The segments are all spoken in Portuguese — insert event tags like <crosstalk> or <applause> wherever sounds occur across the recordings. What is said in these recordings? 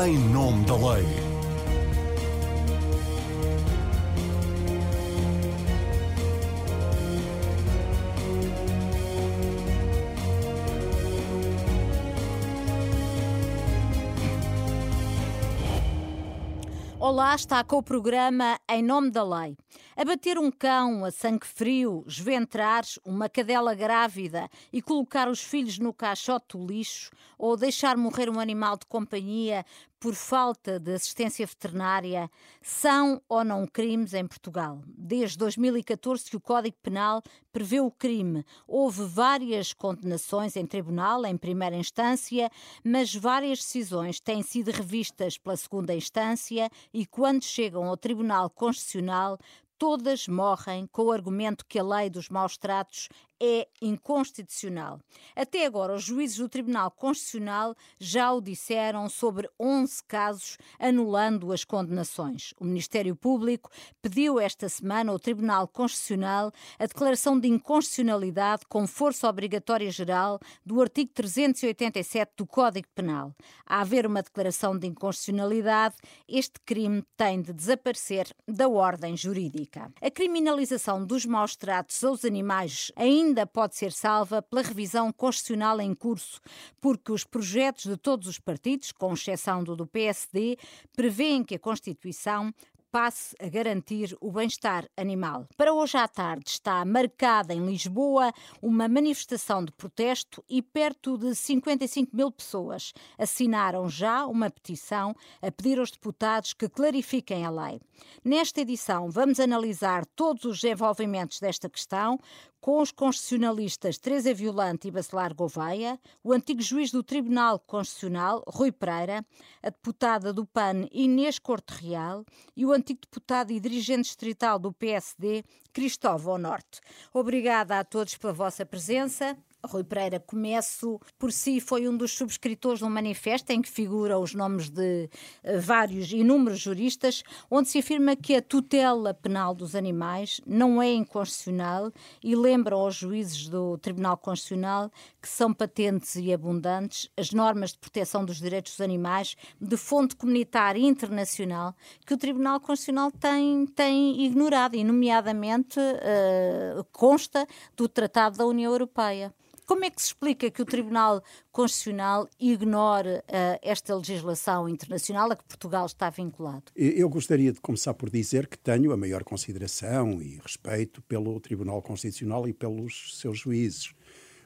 em nome da lei. Olá, está com o programa Em Nome da Lei. Abater um cão a sangue frio, esventrar uma cadela grávida e colocar os filhos no caixote do lixo ou deixar morrer um animal de companhia por falta de assistência veterinária são ou não crimes em Portugal. Desde 2014 que o Código Penal prevê o crime. Houve várias condenações em tribunal, em primeira instância, mas várias decisões têm sido revistas pela segunda instância e quando chegam ao Tribunal Constitucional todas morrem com o argumento que a lei dos maus tratos é inconstitucional. Até agora, os juízes do Tribunal Constitucional já o disseram sobre 11 casos, anulando as condenações. O Ministério Público pediu esta semana ao Tribunal Constitucional a declaração de inconstitucionalidade com força obrigatória geral do artigo 387 do Código Penal. A haver uma declaração de inconstitucionalidade, este crime tem de desaparecer da ordem jurídica. A criminalização dos maus tratos aos animais ainda ainda pode ser salva pela revisão constitucional em curso, porque os projetos de todos os partidos, com exceção do do PSD, prevêem que a Constituição passe a garantir o bem-estar animal. Para hoje à tarde está marcada em Lisboa uma manifestação de protesto e perto de 55 mil pessoas assinaram já uma petição a pedir aos deputados que clarifiquem a lei. Nesta edição vamos analisar todos os desenvolvimentos desta questão, com os constitucionalistas Teresa Violante e Bacelar Gouveia, o antigo juiz do Tribunal Constitucional, Rui Pereira, a deputada do PAN, Inês Corte Real, e o antigo deputado e dirigente distrital do PSD, Cristóvão Norte. Obrigada a todos pela vossa presença. Rui Pereira, começo por si, foi um dos subscritores de um manifesto em que figuram os nomes de uh, vários inúmeros juristas, onde se afirma que a tutela penal dos animais não é inconstitucional e lembram aos juízes do Tribunal Constitucional que são patentes e abundantes as normas de proteção dos direitos dos animais de fonte comunitária internacional que o Tribunal Constitucional tem, tem ignorado, e nomeadamente uh, consta do Tratado da União Europeia. Como é que se explica que o Tribunal Constitucional ignore uh, esta legislação internacional a que Portugal está vinculado? Eu gostaria de começar por dizer que tenho a maior consideração e respeito pelo Tribunal Constitucional e pelos seus juízes.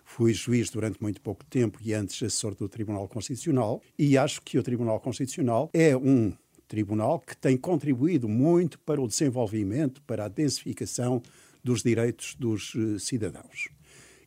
Fui juiz durante muito pouco tempo e antes assessor do Tribunal Constitucional e acho que o Tribunal Constitucional é um tribunal que tem contribuído muito para o desenvolvimento, para a densificação dos direitos dos uh, cidadãos.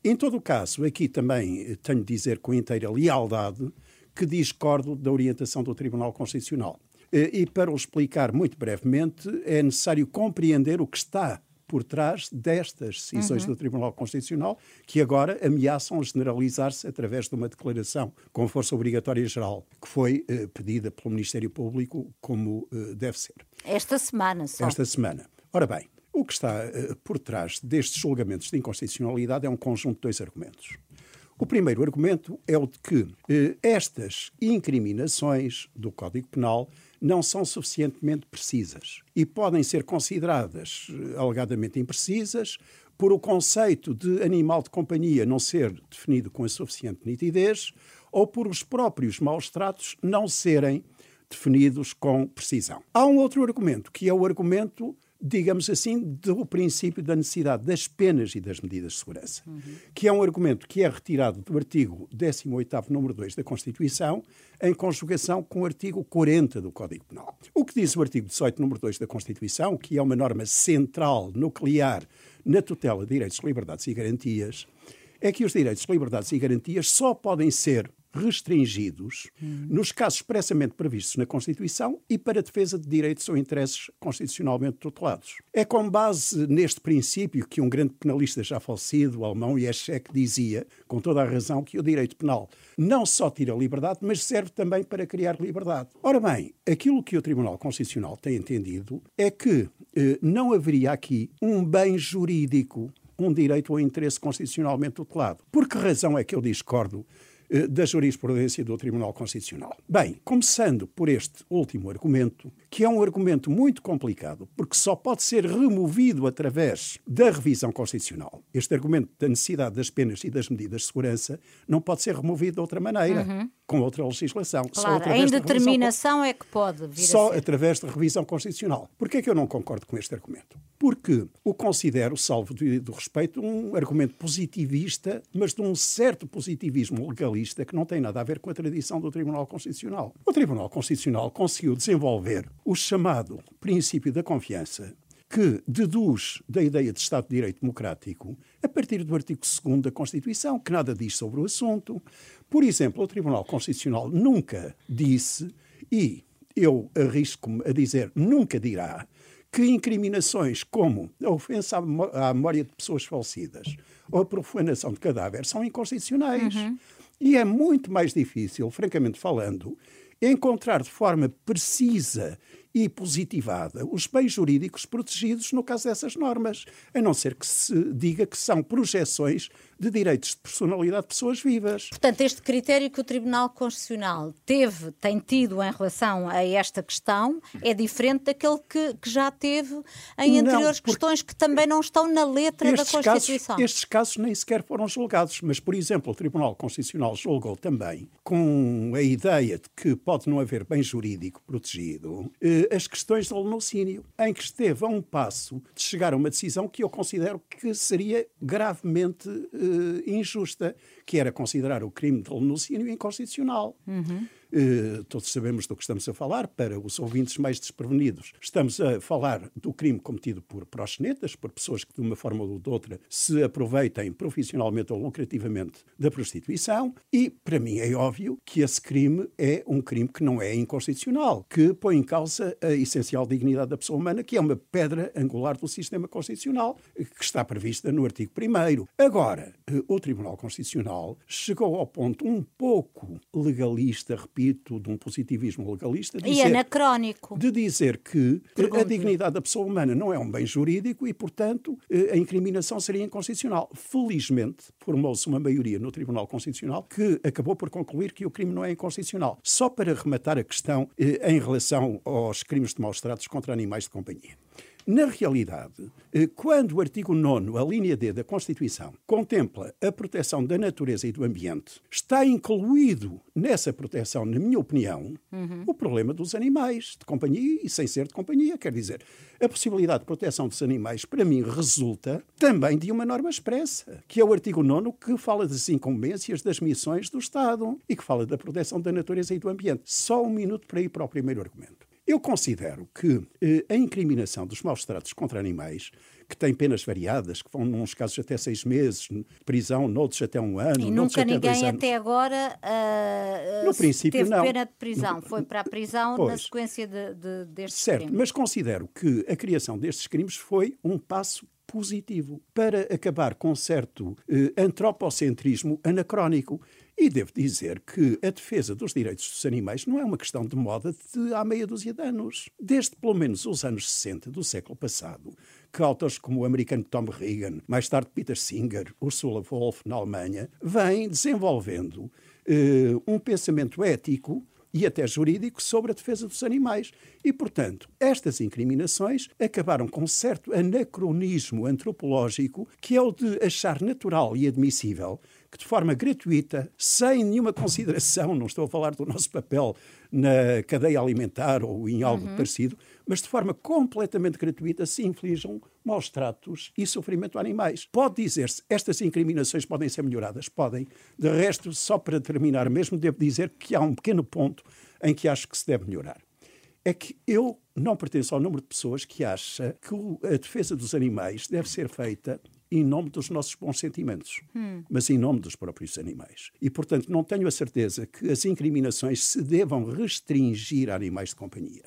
Em todo o caso, aqui também eh, tenho de dizer com inteira lealdade que discordo da orientação do Tribunal Constitucional. Eh, e para o explicar muito brevemente, é necessário compreender o que está por trás destas decisões uhum. do Tribunal Constitucional, que agora ameaçam generalizar-se através de uma declaração com força obrigatória geral, que foi uh, pedida pelo Ministério Público, como deve ser. Esta semana só. Esta semana. Ora bem, o que está uh, por trás destes julgamentos de inconstitucionalidade é um conjunto de dois argumentos. O primeiro argumento é o de que uh, estas incriminações do Código Penal não são suficientemente precisas e podem ser consideradas uh, alegadamente imprecisas por o conceito de animal de companhia não ser definido com a suficiente nitidez ou por os próprios maus tratos não serem definidos com precisão. Há um outro argumento, que é o argumento digamos assim, do princípio da necessidade das penas e das medidas de segurança, uhum. que é um argumento que é retirado do artigo 18º, número 2 da Constituição, em conjugação com o artigo 40 do Código Penal. O que diz o artigo 18, número 2 da Constituição, que é uma norma central, nuclear, na tutela de direitos, liberdades e garantias, é que os direitos, liberdades e garantias só podem ser restringidos hum. nos casos expressamente previstos na Constituição e para defesa de direitos ou interesses constitucionalmente tutelados. É com base neste princípio que um grande penalista já falecido, o alemão Jeschek, dizia, com toda a razão, que o direito penal não só tira liberdade, mas serve também para criar liberdade. Ora bem, aquilo que o Tribunal Constitucional tem entendido é que eh, não haveria aqui um bem jurídico um direito ou interesse constitucionalmente tutelado. Por que razão é que eu discordo da jurisprudência do Tribunal Constitucional. Bem, começando por este último argumento, que é um argumento muito complicado, porque só pode ser removido através da revisão constitucional. Este argumento da necessidade das penas e das medidas de segurança não pode ser removido de outra maneira, uhum. com outra legislação. Claro, a indeterminação é que pode vir Só através da revisão constitucional. Porquê é que eu não concordo com este argumento? Porque o considero, salvo do respeito, um argumento positivista, mas de um certo positivismo legalista que não tem nada a ver com a tradição do Tribunal Constitucional. O Tribunal Constitucional conseguiu desenvolver o chamado princípio da confiança, que deduz da ideia de Estado de Direito Democrático a partir do artigo 2 da Constituição, que nada diz sobre o assunto. Por exemplo, o Tribunal Constitucional nunca disse, e eu arrisco-me a dizer nunca dirá, que incriminações como a ofensa à memória de pessoas falecidas ou a profanação de cadáver são inconstitucionais. Uhum. E é muito mais difícil, francamente falando, encontrar de forma precisa e positivada os bens jurídicos protegidos no caso dessas normas, a não ser que se diga que são projeções de direitos de personalidade de pessoas vivas. Portanto, este critério que o Tribunal Constitucional teve, tem tido em relação a esta questão, é diferente daquele que, que já teve em não, anteriores questões que também não estão na letra da Constituição. Casos, estes casos nem sequer foram julgados, mas, por exemplo, o Tribunal Constitucional julgou também, com a ideia de que pode não haver bem jurídico protegido, eh, as questões do lenocínio, em que esteve a um passo de chegar a uma decisão que eu considero que seria gravemente uh, injusta, que era considerar o crime de lenocínio inconstitucional. Uhum. Eh, todos sabemos do que estamos a falar, para os ouvintes mais desprevenidos. Estamos a falar do crime cometido por proxenetas, por pessoas que de uma forma ou de outra se aproveitem profissionalmente ou lucrativamente da prostituição, e para mim é óbvio que esse crime é um crime que não é inconstitucional, que põe em causa a essencial dignidade da pessoa humana, que é uma pedra angular do sistema constitucional, que está prevista no artigo 1. Agora, eh, o Tribunal Constitucional chegou ao ponto um pouco legalista, repito, de um positivismo legalista. Dizer, e anacrónico. De dizer que Pergunto. a dignidade da pessoa humana não é um bem jurídico e, portanto, eh, a incriminação seria inconstitucional. Felizmente, formou-se uma maioria no Tribunal Constitucional que acabou por concluir que o crime não é inconstitucional. Só para rematar a questão eh, em relação aos crimes de maus tratos contra animais de companhia. Na realidade, eh, quando o artigo 9, a linha D da Constituição, contempla a proteção da natureza e do ambiente, está incluído nessa proteção, na minha opinião, uhum. o problema dos animais de companhia e sem ser de companhia. Quer dizer, a possibilidade de proteção dos animais, para mim, resulta também de uma norma expressa, que é o artigo 9, que fala das incumbências das missões do Estado e que fala da proteção da natureza e do ambiente. Só um minuto para ir para o primeiro argumento. Eu considero que eh, a incriminação dos maus tratos contra animais, que tem penas variadas, que vão, nos casos, até seis meses prisão, noutros até um ano. E nunca ninguém até agora uh, no princípio, teve não. pena de prisão. Foi para a prisão pois, na sequência de, de, destes certo, crimes. mas considero que a criação destes crimes foi um passo positivo para acabar com certo eh, antropocentrismo anacrónico. E devo dizer que a defesa dos direitos dos animais não é uma questão de moda de há meia dúzia de anos. Desde pelo menos os anos 60 do século passado, que autores como o americano Tom Reagan, mais tarde Peter Singer, Ursula Wolff na Alemanha, vêm desenvolvendo eh, um pensamento ético e até jurídico sobre a defesa dos animais. E, portanto, estas incriminações acabaram com um certo anacronismo antropológico que é o de achar natural e admissível que de forma gratuita, sem nenhuma consideração, não estou a falar do nosso papel na cadeia alimentar ou em algo uhum. parecido, mas de forma completamente gratuita se inflijam maus tratos e sofrimento a animais. Pode dizer-se, estas incriminações podem ser melhoradas? Podem. De resto, só para terminar mesmo, devo dizer que há um pequeno ponto em que acho que se deve melhorar. É que eu não pertenço ao número de pessoas que acha que a defesa dos animais deve ser feita em nome dos nossos bons sentimentos, hum. mas em nome dos próprios animais. E, portanto, não tenho a certeza que as incriminações se devam restringir a animais de companhia.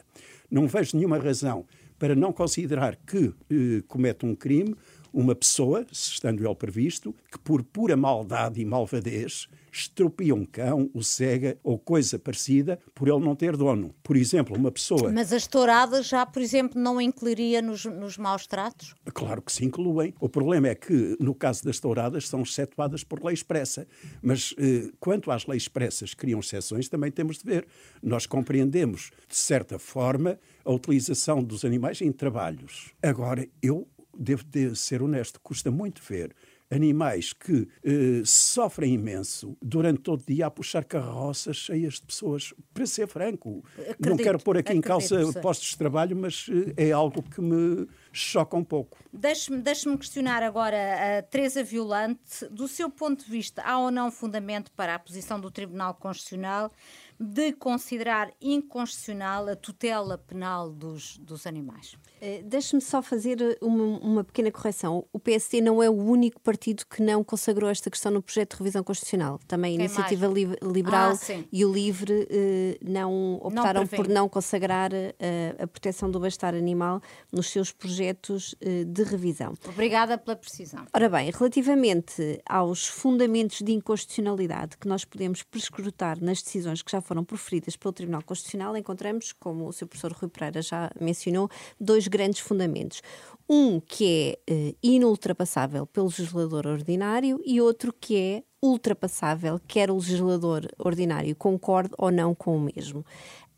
Não vejo nenhuma razão para não considerar que eh, comete um crime uma pessoa, estando ele previsto, que por pura maldade e malvadez estropia um cão, o cega ou coisa parecida por ele não ter dono. Por exemplo, uma pessoa. Mas as touradas já, por exemplo, não incluiria nos, nos maus tratos? Claro que se incluem. O problema é que, no caso das touradas, são excetuadas por lei expressa. Mas eh, quanto às leis expressas que criam exceções, também temos de ver. Nós compreendemos, de certa forma, a utilização dos animais em trabalhos. Agora, eu devo de ser honesto, custa muito ver animais que eh, sofrem imenso durante todo o dia a puxar carroças cheias de pessoas. Para ser franco, acredito, não quero pôr aqui em causa postos de trabalho, mas eh, é algo que me choca um pouco. Deixe-me deixe questionar agora a Teresa Violante. Do seu ponto de vista, há ou não fundamento para a posição do Tribunal Constitucional de considerar inconstitucional a tutela penal dos, dos animais. Uh, Deixe-me só fazer eh, uma, uma, pequena correção. O PSD não é o único partido que não consagrou esta questão no projeto de revisão constitucional. Também a Iniciativa Li Liberal ah, e o Livre uh, não optaram não por não consagrar uh, a proteção do bem-estar animal nos seus projetos de revisão. Obrigada pela precisão. Ora bem, relativamente aos fundamentos de inconstitucionalidade que nós podemos prescrutar nas decisões que já foram proferidas pelo Tribunal Constitucional, encontramos, como o Sr. professor Rui Pereira já mencionou, dois grandes fundamentos. Um que é uh, inultrapassável pelo legislador ordinário e outro que é ultrapassável, quer o legislador ordinário concorde ou não com o mesmo.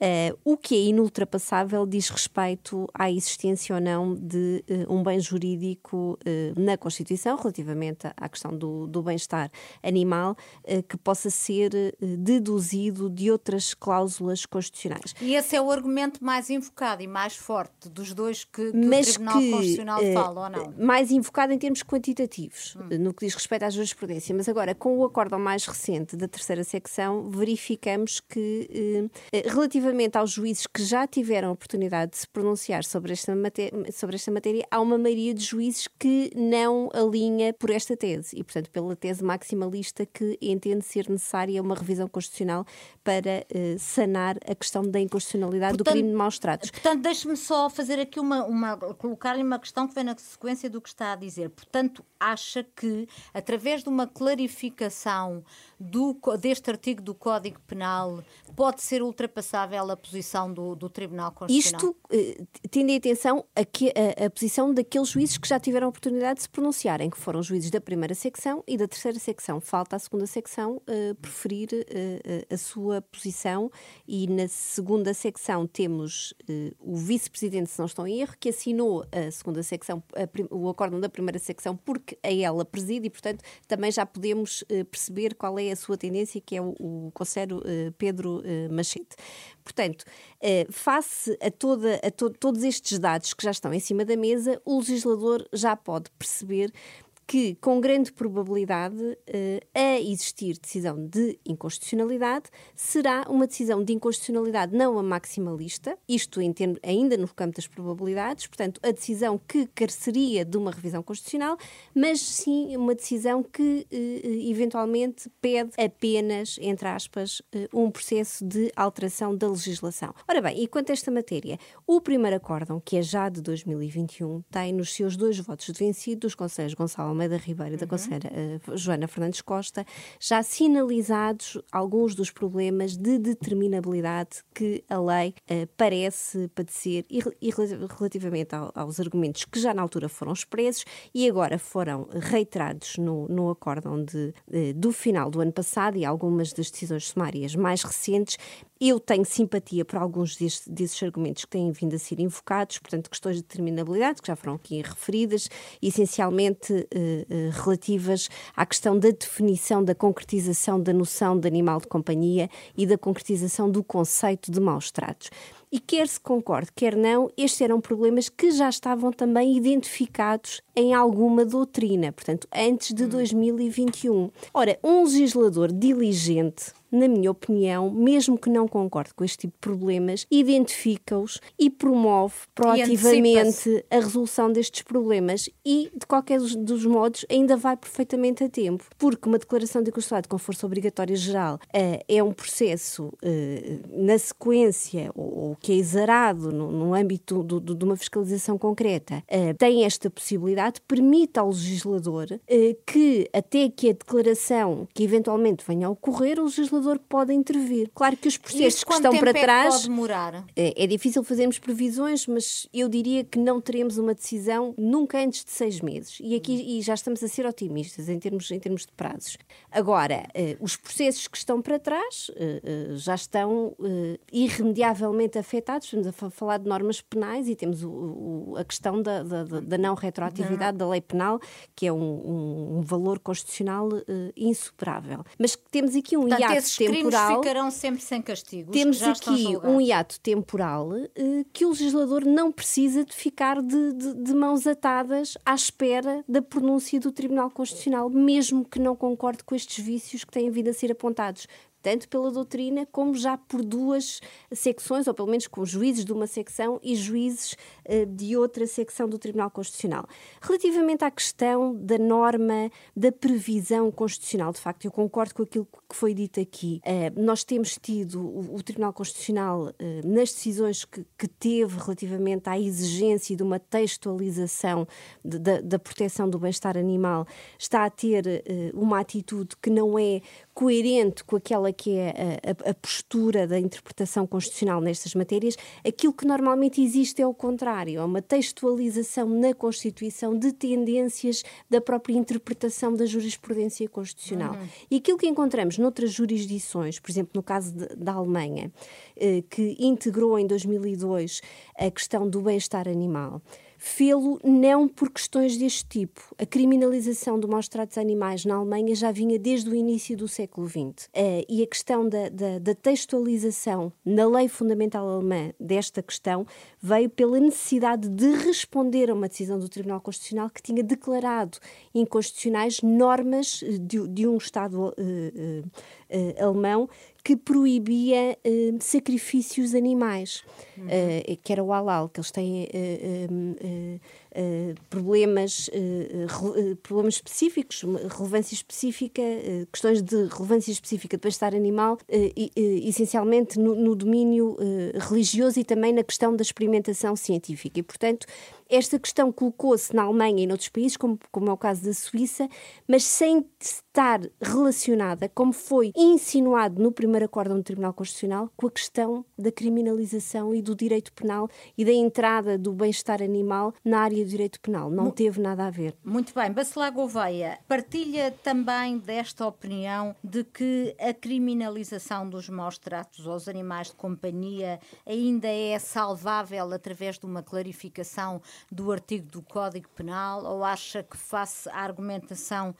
Uh, o que é inultrapassável diz respeito à existência ou não de uh, um bem jurídico uh, na Constituição, relativamente à questão do, do bem-estar animal, que possa ser deduzido de outras cláusulas constitucionais. E esse é o argumento mais invocado e mais forte dos dois que, que Mas o Tribunal que, Constitucional fala, ou não? Mais invocado em termos quantitativos, hum. no que diz respeito à jurisprudência. Mas agora, com o acórdão mais recente da terceira secção, verificamos que, relativamente relativamente aos juízes que já tiveram a oportunidade de se pronunciar sobre esta, matéria, sobre esta matéria, há uma maioria de juízes que não alinha por esta tese e, portanto, pela tese maximalista que entende ser necessária uma revisão constitucional para uh, sanar a questão da inconstitucionalidade portanto, do crime de maus tratos. Portanto, deixe-me só fazer aqui uma, uma colocar-lhe uma questão que vem na sequência do que está a dizer. Portanto, acha que, através de uma clarificação do, deste artigo do Código Penal, pode ser ultrapassável a posição do, do Tribunal Constitucional? Isto eh, tendo em atenção a, que, a, a, posição daqueles juízes que já tiveram a oportunidade de se pronunciarem, que foram juízes da primeira secção e da terceira secção. Falta a segunda secção eh, preferir eh, a sua posição e na segunda secção temos o vice-presidente, se não estou em erro, que assinou a segunda secção, a, o acórdão da primeira secção porque a ela preside e, portanto, também já podemos perceber qual é a sua tendência, que é o, o conselheiro Pedro Machete. Portanto, eh, face a, toda, a to todos estes dados que já estão em cima da mesa, o legislador já pode perceber que, com grande probabilidade, eh, a existir decisão de inconstitucionalidade, será uma decisão de inconstitucionalidade não a maximalista, isto em termos, ainda no campo das probabilidades, portanto, a decisão que careceria de uma revisão constitucional, mas sim uma decisão que eh, eventualmente pede apenas, entre aspas, eh, um processo de alteração da legislação. Ora bem, e quanto a esta matéria, o primeiro acórdão, que é já de 2021, tem nos seus dois votos de vencido os Conselhos Gonçalo Almeida Ribeiro da uhum. Conselheira uh, Joana Fernandes Costa, já sinalizados alguns dos problemas de determinabilidade que a lei uh, parece padecer e, e relativamente ao, aos argumentos que já na altura foram expressos e agora foram reiterados no, no acórdão de, de, do final do ano passado e algumas das decisões sumárias mais recentes, eu tenho simpatia por alguns desses, desses, argumentos que têm vindo a ser invocados, portanto, questões de determinabilidade, que já foram aqui referidas, essencialmente eh, eh, relativas à questão da definição, da concretização da noção de animal de companhia e da concretização do conceito de maus tratos. E quer se concorde, quer não, estes eram problemas que já estavam também identificados em alguma doutrina, portanto, antes de 2021. Hum. Ora, um legislador diligente na minha opinião, mesmo que não concorde com este tipo de problemas, identifica-os e promove proativamente a resolução destes problemas e, de qualquer dos modos, ainda vai perfeitamente a tempo, porque uma declaração de constitucionalidade com força obrigatória geral uh, é um processo uh, na sequência ou, que é exarado no, no âmbito do, do, de uma fiscalização concreta, uh, tem esta possibilidade, permite ao legislador uh, que, até que a declaração que eventualmente venha a ocorrer, o legislador pode intervir. Claro que os processos que estão para é trás. Pode demorar? É, é difícil fazermos previsões, mas eu diria que não teremos uma decisão nunca antes de seis meses. E aqui e já estamos a ser otimistas em termos, em termos de prazos. Agora, uh, os processos que estão para trás já estão irremediavelmente afetados. Estamos a falar de normas penais e temos o, o, a questão da, da, da, não retroatividade da lei penal, que é um, um, um valor constitucional insuperável. Mas temos aqui um Portanto, hiato esses temporal. Crimes ficarão sempre sem castigo. Temos aqui um hiato temporal que o legislador não precisa de ficar de, de, de mãos atadas à espera da pronúncia do Tribunal Constitucional, mesmo que não concorde com estes vícios que têm vindo a ser apontados tanto pela doutrina como já por duas secções, ou pelo menos com juízes de uma secção e juízes uh, de outra secção do Tribunal Constitucional. Relativamente à questão da norma da previsão constitucional, de facto, eu concordo com aquilo que foi dito aqui. Uh, nós temos tido o, o Tribunal Constitucional, uh, nas decisões que, que, teve relativamente à exigência de uma textualização de, da, da proteção do bem-estar animal, está a ter uma atitude que não é coerente com aquela que é a, a, a, postura da interpretação constitucional nestas matérias, aquilo que normalmente existe é o contrário, é uma textualização na Constituição de tendências da própria interpretação da jurisprudência constitucional. Uhum. E aquilo que encontramos noutras jurisdições, por exemplo, no caso de, da Alemanha, eh, que integrou em 2002 a questão do bem-estar animal, fê-lo não por questões deste tipo. A criminalização do maus-tratos animais na Alemanha já vinha desde o início do século XX. Uh, eh, e a questão da, da, da, textualização na lei fundamental alemã desta questão veio pela necessidade de responder a uma decisão do Tribunal Constitucional que tinha declarado inconstitucionais normas de, de um Estado uh, uh, alemão que proibia uh, sacrifícios animais, uhum. uh, que era o halal, que eles têm uh, problemas, problemas específicos, relevância específica, questões de relevância específica de bem-estar animal, essencialmente no, no domínio religioso e também na questão da experimentação científica. E, portanto, esta questão colocou-se na Alemanha e noutros países, como, como é o caso da Suíça, mas sem estar relacionada, como foi insinuado no primeiro acórdão do Tribunal Constitucional, com a questão da criminalização e do direito penal e da entrada do bem-estar animal na área do direito penal. Não teve nada a ver. Muito bem. Bacelar Gouveia, partilha também desta opinião de que a criminalização dos maus tratos aos animais de companhia ainda é salvável através de uma clarificação do artigo do Código Penal ou acha que, face à argumentação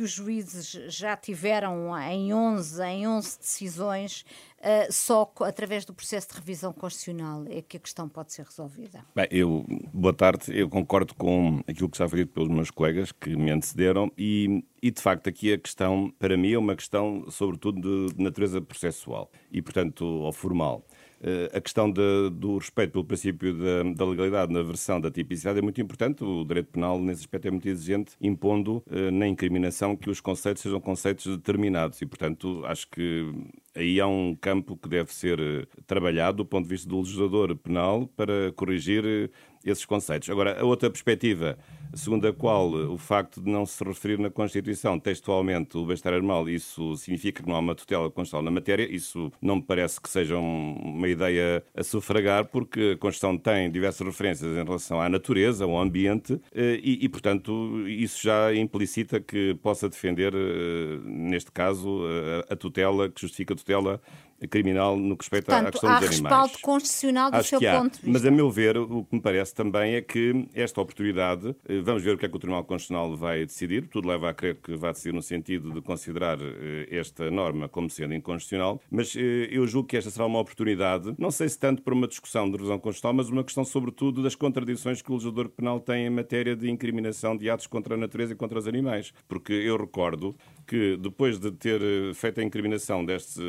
que os juízes já tiveram em 11, em 11 decisões, uh, só através do processo de revisão constitucional é que a questão pode ser resolvida. Bem, eu, boa tarde, eu concordo com aquilo que já foi dito pelos meus colegas que me antecederam e, e, de facto, aqui a questão, para mim, é uma questão, sobretudo, de, de natureza processual e, portanto, ou formal. Eh, a questão de, do respeito pelo princípio da, da, legalidade na versão da tipicidade é muito importante. O direito penal, nesse aspecto, é muito exigente, impondo eh, na incriminação que os conceitos sejam conceitos determinados. E, portanto, acho que aí há um campo que deve ser eh, trabalhado do ponto de vista do legislador penal para corrigir esses conceitos. Agora, a outra perspectiva, segundo a qual o facto de não se referir na Constituição textualmente o bem-estar animal, isso significa que não há uma tutela constitucional na matéria, isso não me parece que seja uma ideia a sufragar, porque a Constituição tem diversas referências em relação à natureza, ao ambiente, eh, e, e portanto, isso já implicita que possa defender, eh, neste caso, a tutela, que justifica a tutela criminal no que respeita Portanto, à questão dos animais. há respaldo constitucional do Acho seu ponto de vista. Mas, a meu ver, o que me parece também é que esta oportunidade, eh, vamos ver o que é que o Tribunal Constitucional vai decidir, tudo leva a crer que vai decidir no sentido de considerar eh, esta norma como sendo inconstitucional, mas eh, eu julgo que esta será uma oportunidade, não sei se tanto para uma discussão de revisão constitucional, mas uma questão sobretudo das contradições que o legislador penal tem em matéria de incriminação de atos contra a natureza e contra os animais. Porque eu recordo que depois de ter feito a incriminação deste,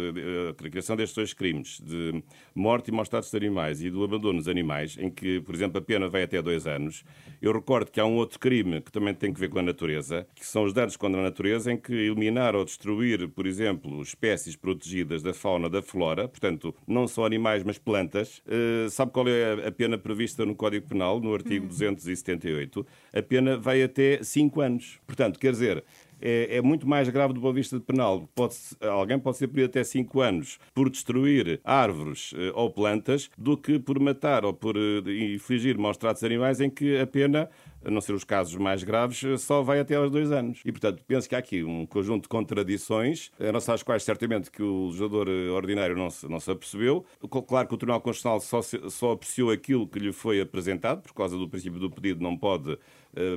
a classificação destes dois crimes, de morte e maus tratos de animais e do abandono dos animais, em que, por exemplo, a pena vai até dois anos, eu recordo que há um outro crime que também tem que ver com a natureza, que são os danos contra a natureza, em que eliminar ou destruir, por exemplo, espécies protegidas da fauna da flora, portanto, não só animais, mas plantas. Uh, sabe qual é a pena prevista no Código Penal, no artigo 278? A pena vai até 5 anos. Portanto, quer dizer, é, é, muito mais grave do ponto de vista penal. Pode, alguém pode ser punido até 5 anos por destruir árvores eh, ou plantas do que por matar ou por eh, infligir maus tratos animais em que a pena a não ser os casos mais graves, eh, só vai até aos dois anos. E, portanto, penso que há aqui um conjunto de contradições, não sei às quais certamente que o legislador ordinário não se, não se apercebeu. Claro que o Tribunal Constitucional só, só apreciou aquilo que lhe foi apresentado, por causa do princípio do pedido, não pode,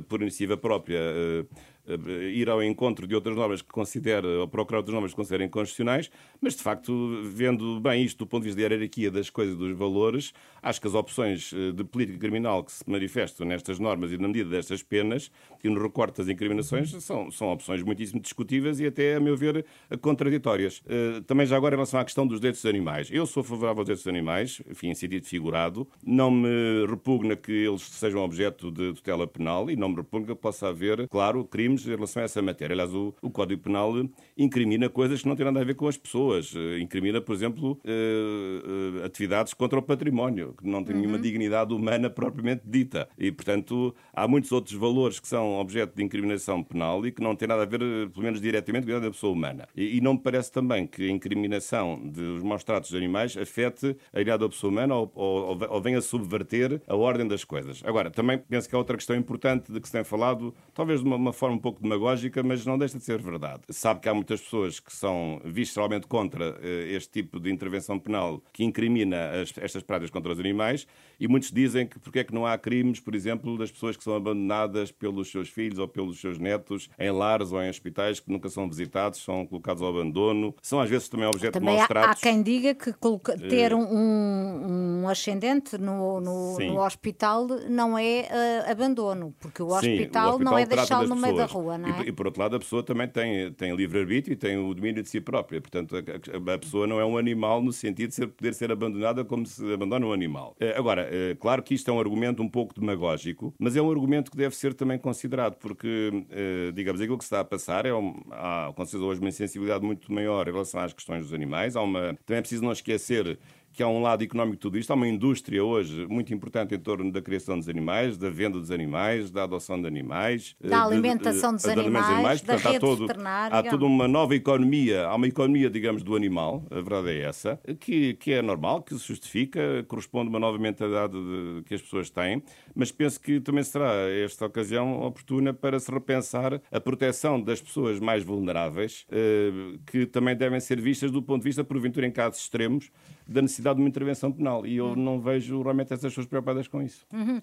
por iniciativa própria, eh, ir ao encontro de outras normas que considera, ou procurar outras normas que considerem constitucionais, mas de facto, vendo bem isto do ponto de vista da hierarquia das coisas e dos valores, acho que as opções eh, de política criminal que se manifestam nestas normas e na medida destas penas e no recorte das incriminações são, são opções muitíssimo discutíveis e até, a meu ver, contraditórias. Eh, também já agora em relação à questão dos direitos dos animais. Eu sou favorável aos direitos dos animais, enfim, em sentido figurado. Não me repugna que eles sejam objeto de tutela penal e não me repugna que possa haver, claro, crimes em relação a essa matéria. Aliás, o, o Código Penal incrimina coisas que não têm nada a ver com as pessoas. Eh, incrimina, por exemplo, uh, uh, atividades contra o património, que não têm uhum. nenhuma dignidade humana propriamente dita. E, portanto, há muitos outros valores que são objeto de incriminação penal e que não têm nada a ver, pelo menos diretamente, com a da pessoa humana. E, e, não me parece também que a incriminação dos maus tratos de animais afete a idade da pessoa humana ou, ou, ou venha subverter a ordem das coisas. Agora, também penso que há outra questão importante de que se tem falado, talvez de uma, uma forma pouco demagógica, mas não deixa de ser verdade. Sabe que há muitas pessoas que são visceralmente contra eh, este tipo de intervenção penal que incrimina as, estas práticas contra os animais e muitos dizem que porque é que não há crimes, por exemplo, das pessoas que são abandonadas pelos seus filhos ou pelos seus netos em lares ou em hospitais que nunca são visitados, são colocados ao abandono, são às vezes também objeto também de maus tratos. Há quem diga que ter eh, um, um ascendente no, no, no, hospital não é uh, abandono, porque o hospital, Sim, o hospital não é deixá-lo no meio da rua, não é? E, e, por outro lado, a pessoa também tem, tem livre-arbítrio e tem o domínio de si própria. Portanto, a, a, pessoa não é um animal no sentido de ser, poder ser abandonada como se abandona um animal. Eh, agora, claro que isto é um argumento um pouco demagógico, mas é um argumento que deve ser também considerado, porque, eh, digamos, aquilo que se está a passar é um, há, com certeza, hoje uma sensibilidade muito maior em relação às questões dos animais. Há uma, também é preciso não esquecer que há um lado económico de tudo isto. Há uma indústria hoje muito importante em torno da criação dos animais, da venda dos animais, da adoção de animais, da alimentação dos animais, animais. Portanto, da rede há todo, veterinária. Há toda uma nova economia, há uma economia, digamos, do animal, a verdade é essa, que, que é normal, que se justifica, corresponde a uma nova mentalidade de, que as pessoas têm, mas penso que também será esta ocasião oportuna para se repensar a proteção das pessoas mais vulneráveis, eh, que também devem ser vistas do ponto de vista, porventura, em casos extremos, da necessidade de uma intervenção penal. E eu não vejo realmente essas pessoas preocupadas com isso. Uhum. Uh,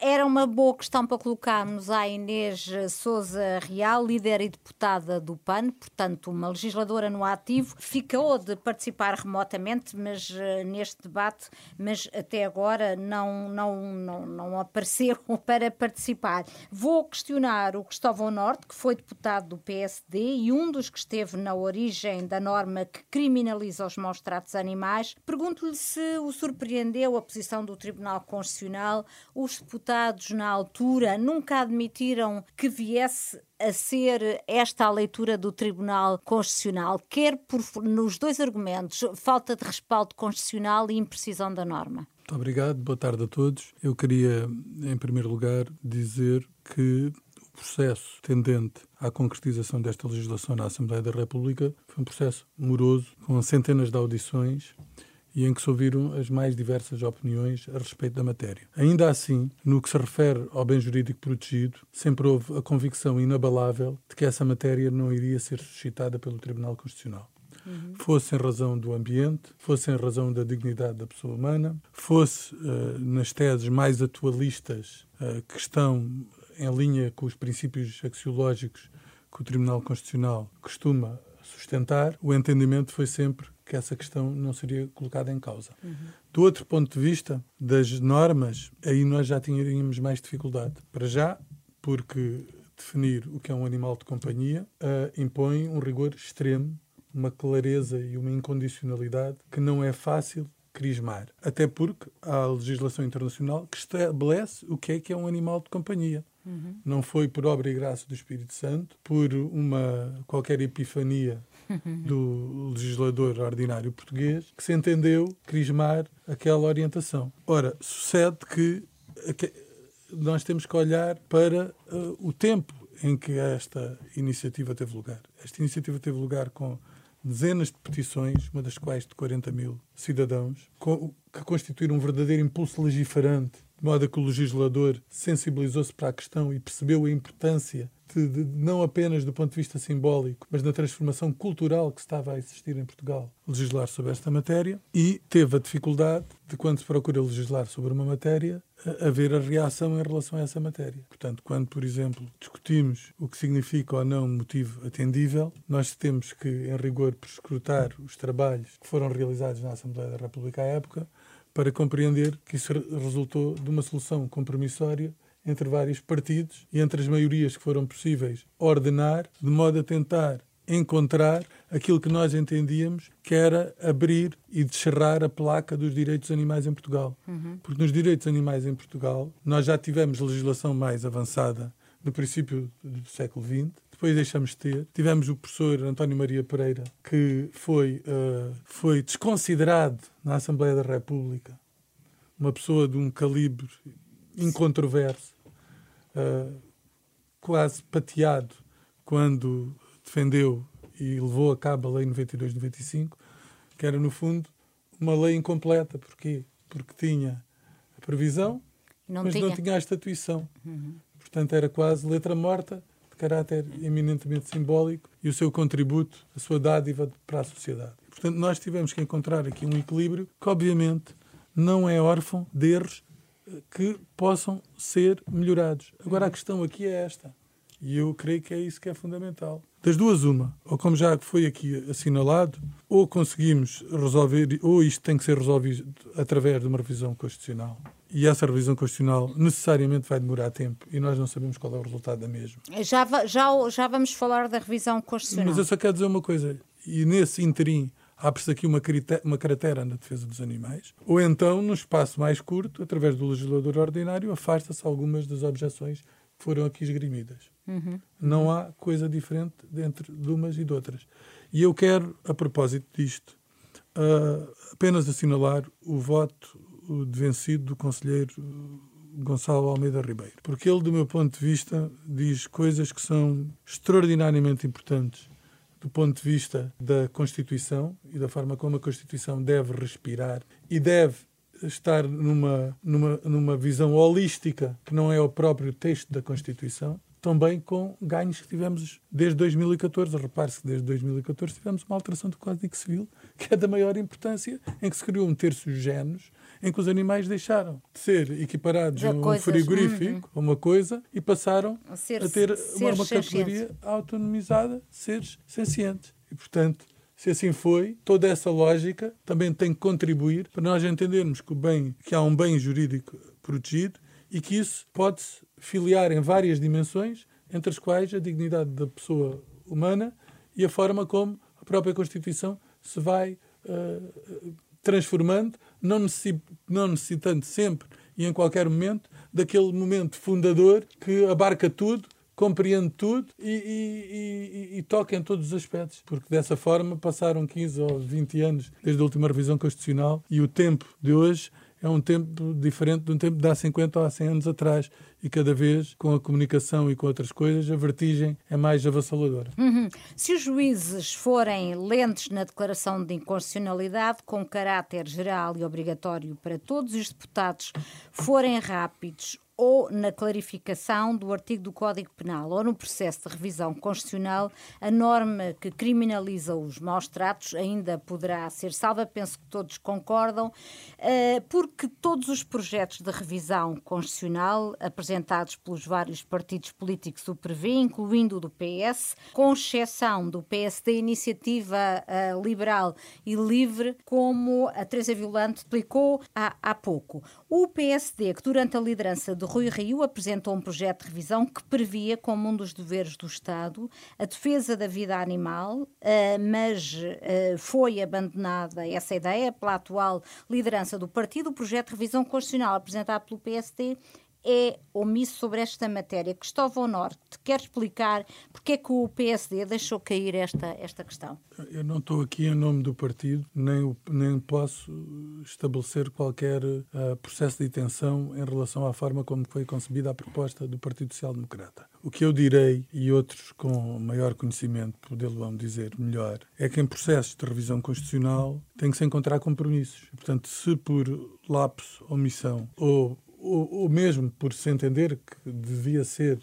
era uma boa questão para colocarmos à Inês Souza Real, líder e deputada do PAN, portanto, uma legisladora no ativo. Ficou de participar remotamente mas, uh, neste debate, mas até agora não, não, não, não apareceu <laughs> para participar. Vou questionar o Cristóvão Norte, que foi deputado do PSD e um dos que esteve na origem da norma que criminaliza os maus tratos animais. Pergunto-lhe se o surpreendeu a posição do Tribunal Constitucional. Os deputados, na altura, nunca admitiram que viesse a ser esta a leitura do Tribunal Constitucional, quer por, nos dois argumentos, falta de respaldo constitucional e imprecisão da norma. Muito obrigado, boa tarde a todos. Eu queria, em primeiro lugar, dizer que o processo tendente à concretização desta legislação na Assembleia da República foi um processo moroso, com centenas de audições e em que se ouviram as mais diversas opiniões a respeito da matéria. Ainda assim, no que se refere ao bem jurídico protegido, sempre houve a convicção inabalável de que essa matéria não iria ser suscitada pelo Tribunal Constitucional. Uhum. Fosse em razão do ambiente, fosse em razão da dignidade da pessoa humana, fosse uh, nas teses mais atualistas uh, que estão em linha com os princípios axiológicos que o Tribunal Constitucional costuma sustentar, o entendimento foi sempre que essa questão não seria colocada em causa. Uhum. Do outro ponto de vista, das normas, aí nós já tínhamos mais dificuldade. Para já, porque definir o que é um animal de companhia uh, impõe um rigor extremo uma clareza e uma incondicionalidade que não é fácil crismar. Até porque há legislação internacional que estabelece o que é que é um animal de companhia. Uhum. Não foi por obra e graça do Espírito Santo, por uma qualquer epifania <laughs> do legislador ordinário português, que se entendeu crismar aquela orientação. Ora, sucede que nós temos que olhar para uh, o tempo em que esta iniciativa teve lugar. Esta iniciativa teve lugar com dezenas de petições, uma das quais de 40 mil cidadãos, que constituíram um verdadeiro impulso legiferante, de modo a que o legislador sensibilizou-se para a questão e percebeu a importância de, de, não apenas do ponto de vista simbólico, mas na transformação cultural que estava a existir em Portugal, legislar sobre esta matéria e teve a dificuldade de, quando se procura legislar sobre uma matéria, haver a reação em relação a essa matéria. Portanto, quando, por exemplo, discutimos o que significa ou não motivo atendível, nós temos que, em rigor, prescrutar os trabalhos que foram realizados na Assembleia da República à época para compreender que isso resultou de uma solução compromissória entre vários partidos e entre as maiorias que foram possíveis ordenar, de modo a tentar encontrar aquilo que nós entendíamos que era abrir e descerrar a placa dos direitos animais em Portugal. Uhum. Porque nos direitos animais em Portugal nós já tivemos legislação mais avançada no princípio do século XX, depois deixamos de ter. Tivemos o professor António Maria Pereira, que foi, uh, foi desconsiderado na Assembleia da República, uma pessoa de um calibre incontroverso, uh, quase pateado quando defendeu e levou a cabo a Lei 92-95, que era, no fundo, uma lei incompleta. Porquê? Porque tinha a previsão, não mas tinha. não tinha a estatuição. Uhum. Portanto, era quase letra morta, caráter eminentemente simbólico, e o seu contributo, a sua dádiva para a sociedade. Portanto, nós tivemos que encontrar aqui um equilíbrio que, obviamente, não é órfão de erros que possam ser melhorados. Agora, a questão aqui é esta, e eu creio que é isso que é fundamental. Das duas, uma, ou como já foi aqui assinalado, ou conseguimos resolver, ou isto tem que ser resolvido através de uma revisão constitucional. E essa revisão constitucional necessariamente vai demorar tempo e nós não sabemos qual é o resultado da mesma. Já, já, já vamos falar da revisão constitucional. Mas eu só quero dizer uma coisa, e nesse interim abre-se aqui uma, uma cratera na defesa dos animais, ou então, num espaço mais curto, através do legislador ordinário, afasta-se algumas das objeções foram aqui esgrimidas. Uhum. Não há coisa diferente entre de umas e de outras. E eu quero, a propósito disto, uh, apenas assinalar o voto de vencido do conselheiro Gonçalo Almeida Ribeiro, porque ele, do meu ponto de vista, diz coisas que são extraordinariamente importantes do ponto de vista da Constituição e da forma como a Constituição deve respirar e deve estar numa, numa, numa visão holística que não é o próprio texto da Constituição, também com ganhos que tivemos desde 2014. Repare-se que desde 2014 tivemos uma alteração do Código Civil que é da maior importância, em que se criou um terço de géneros, em que os animais deixaram de ser equiparados a um frigorífico, uhum. uma coisa, e passaram a, ser, a ter uma, uma categoria autonomizada, seres sencientes. E, portanto, se assim foi, toda essa lógica também tem que contribuir para nós entendermos que, o bem, que há um bem jurídico protegido e que isso pode-se filiar em várias dimensões, entre as quais a dignidade da pessoa humana e a forma como a própria Constituição se vai uh, transformando, não, necess, não necessitando sempre e em qualquer momento daquele momento fundador que abarca tudo, compreende tudo e, e, e, e, toca em todos os aspectos. Porque dessa forma passaram 15 ou 20 anos desde a última revisão constitucional e o tempo de hoje é um tempo diferente de um tempo de há 50 ou há 100 anos atrás. E cada vez, com a comunicação e com outras coisas, a vertigem é mais avassaladora. Uhum. Se os juízes forem lentes na declaração de inconstitucionalidade, com caráter geral e obrigatório para todos, os deputados forem rápidos ou na clarificação do artigo do Código Penal ou no processo de revisão constitucional, a norma que criminaliza os maus tratos ainda poderá ser salva, penso que todos concordam, eh, porque todos os projetos de revisão constitucional apresentados pelos vários partidos políticos do PRV, incluindo o do PS, com exceção do PSD Iniciativa uh, Liberal e Livre, como a Teresa Violante explicou há, pouco. O PSD, que durante a liderança de Rui Rio apresentou um projeto de revisão que previa como um dos deveres do Estado a defesa da vida animal, uh, mas uh, foi abandonada essa ideia pela atual liderança do partido. O projeto de revisão constitucional apresentado pelo PSD é omisso sobre esta matéria. Cristóvão Norte, quer explicar porque é que o PSD deixou cair esta, esta questão? Eu não estou aqui em nome do partido, nem, nem posso estabelecer qualquer uh, processo de intenção em relação à forma como foi concebida a proposta do Partido Social Democrata. O que eu direi, e outros com maior conhecimento poder-lo dizer melhor, é que em processos de revisão constitucional tem que se encontrar compromissos. Portanto, se por lapso, omissão ou ou, mesmo por se entender que devia ser,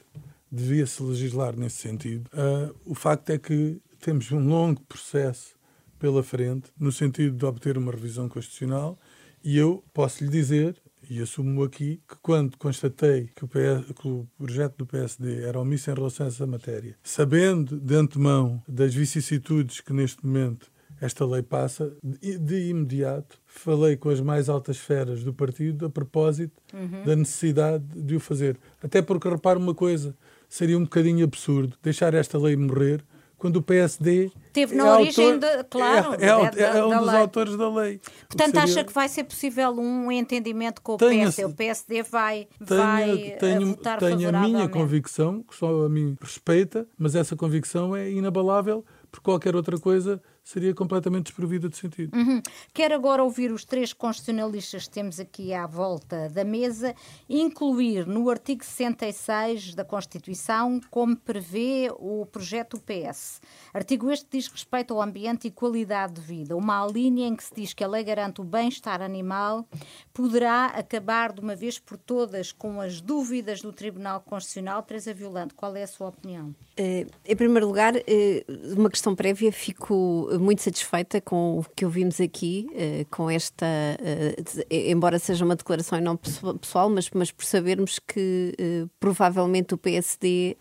devia-se legislar nesse sentido, uh, o facto é que temos um longo processo pela frente no sentido de obter uma revisão constitucional e eu posso lhe dizer e assumo aqui que quando constatei que o, PS, que o, projeto do PSD era omisso em relação a essa matéria, sabendo de antemão das vicissitudes que neste momento esta lei passa, de imediato falei com as mais altas esferas do partido a propósito uhum. da necessidade de o fazer. Até porque, repare uma coisa, seria um bocadinho absurdo deixar esta lei morrer quando o PSD teve na é origem, autor, de, claro, é, é, é, é um dos lei. autores da lei. Portanto, seria... acha que vai ser possível um entendimento com o tenho, PSD? O PSD vai, tenho, vai eh, tenho, votar Tenho a minha convicção, que só a mim respeita, mas essa convicção é inabalável por qualquer outra coisa seria completamente desprovida de sentido. Uhum. Quero agora ouvir os três constitucionalistas que temos aqui à volta da mesa, incluir no artigo 66 da Constituição, como prevê o projeto PS. Artigo este diz respeito ao ambiente e qualidade de vida. Uma linha em que se diz que a lei garante o bem-estar animal poderá acabar de uma vez por todas com as dúvidas do Tribunal Constitucional. Teresa Violante, qual é a sua opinião? Uh, em primeiro lugar, uh, uma questão prévia, fico muito satisfeita com o que ouvimos aqui, uh, com esta, uh, embora seja uma declaração não pessoal, mas, mas por sabermos que uh, provavelmente o PSD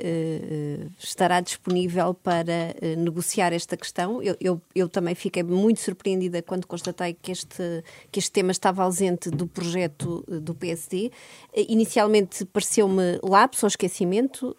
estará disponível para negociar esta questão. Eu, eu, eu, também fiquei muito surpreendida quando constatei que este, que este tema estava ausente do projeto do PSD. inicialmente pareceu-me lapso ou esquecimento.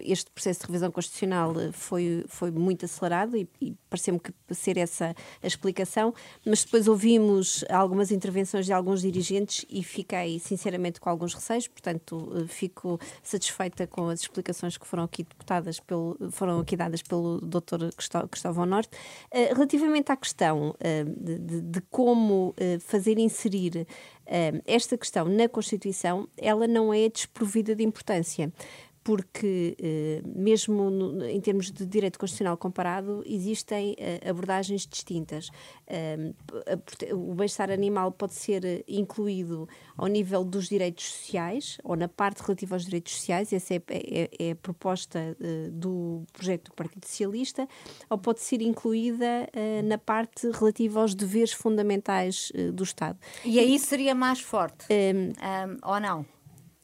este processo de revisão constitucional foi, foi muito acelerado e, e que ser essa a explicação, mas depois ouvimos algumas intervenções de alguns dirigentes e fiquei sinceramente com alguns receios, portanto eh, fico satisfeita com as explicações que foram aqui deputadas pelo, foram aqui dadas pelo Dr. Cristóvão Norte. Eh, relativamente à questão eh, de, de, de como fazer inserir esta questão na Constituição, ela não é desprovida de importância porque, eh, mesmo no, em termos de direito constitucional comparado, existem eh, abordagens distintas. Eh, o bem-estar animal pode ser incluído ao nível dos direitos sociais, ou na parte relativa aos direitos sociais, essa é, é, é a proposta do projeto do Partido Socialista, ou pode ser incluída na parte relativa aos deveres fundamentais do Estado. E aí seria mais forte, um, ou não?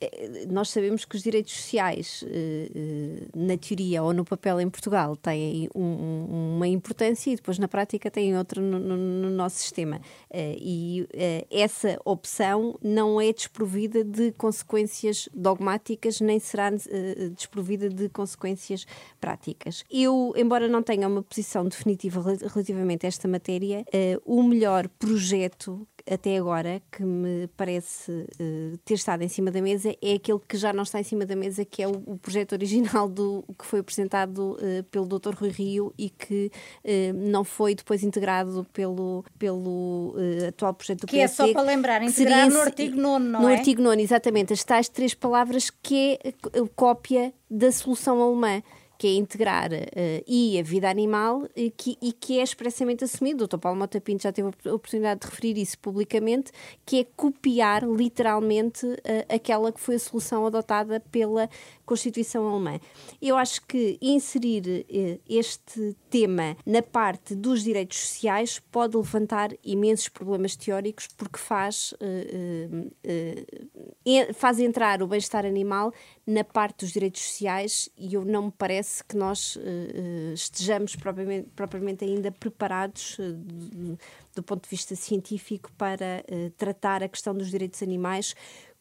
Eh, nós sabemos que os direitos sociais, eh, eh, na teoria ou no papel em Portugal, têm uma importância e depois na prática têm outra no, no nosso sistema. E essa opção não é desprovida de consequências dogmáticas, nem será desprovida de consequências práticas. Eu, embora não tenha uma posição definitiva relativamente a esta matéria, o melhor projeto até agora que me parece uh, ter estado em cima da mesa é aquele que já não está em cima da mesa, que é o, o projeto original do que foi apresentado uh, pelo Dr. Rui Rio e que uh, não foi depois integrado pelo, pelo atual projeto do que. Que é só para lembrar, integrar no artigo 9, não no é? No artigo 9, exatamente. As tais três palavras que é cópia da solução alemã que é integrar uh, e a vida animal e que, e que é expressamente assumido. O Dr. Paulo Mota Pinto já teve a oportunidade de referir isso publicamente, que é copiar literalmente uh, aquela que foi a solução adotada pela Constituição Alemã. Eu acho que inserir uh, este tema na parte dos direitos sociais pode levantar imensos problemas teóricos porque faz faz entrar o bem-estar animal na parte dos direitos sociais e eu não me parece que nós uh, estejamos propriamente, propriamente ainda preparados uh, do, ponto de vista científico para uh, tratar a questão dos direitos animais